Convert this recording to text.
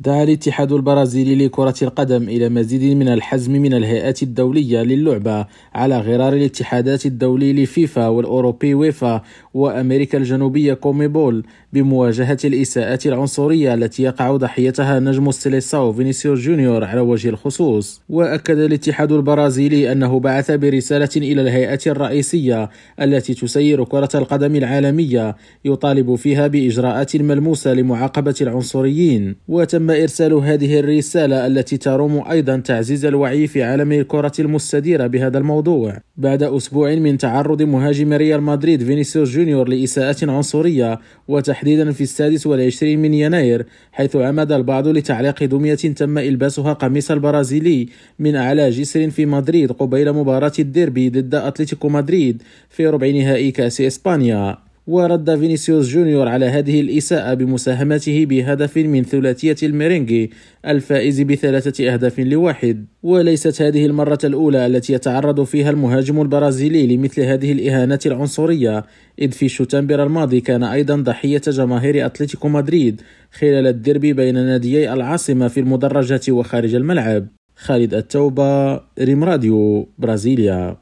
دعا الاتحاد البرازيلي لكرة القدم إلى مزيد من الحزم من الهيئات الدولية للعبة على غرار الاتحادات الدولي لفيفا والأوروبي ويفا وأمريكا الجنوبية كونميبول بمواجهة الإساءات العنصرية التي يقع ضحيتها نجم السيليساو فينيسيوس جونيور على وجه الخصوص. وأكد الاتحاد البرازيلي أنه بعث برسالة إلى الهيئة الرئيسية التي تسير كرة القدم العالمية يطالب فيها بإجراءات ملموسة لمعاقبة العنصريين. وتم تم إرسال هذه الرسالة التي تروم أيضا تعزيز الوعي في عالم الكرة المستديرة بهذا الموضوع. بعد أسبوع من تعرض مهاجم ريال مدريد فينيسيوس جونيور لإساءة عنصرية وتحديدا في السادس والعشرين من يناير حيث عمد البعض لتعليق دمية تم إلباسها قميص البرازيلي من أعلى جسر في مدريد قبيل مباراة الديربي ضد أتلتيكو مدريد في ربع نهائي كأس إسبانيا. ورد فينيسيوس جونيور على هذه الإساءة بمساهمته بهدف من ثلاثية الميرينجي الفائز بثلاثة أهداف لواحد. وليست هذه المرة الأولى التي يتعرض فيها المهاجم البرازيلي لمثل هذه الإهانات العنصرية إذ في شتنبر الماضي كان أيضا ضحية جماهير أتلتيكو مدريد خلال الديربي بين ناديي العاصمة في المدرجات وخارج الملعب. خالد التوبة ريم راديو برازيليا.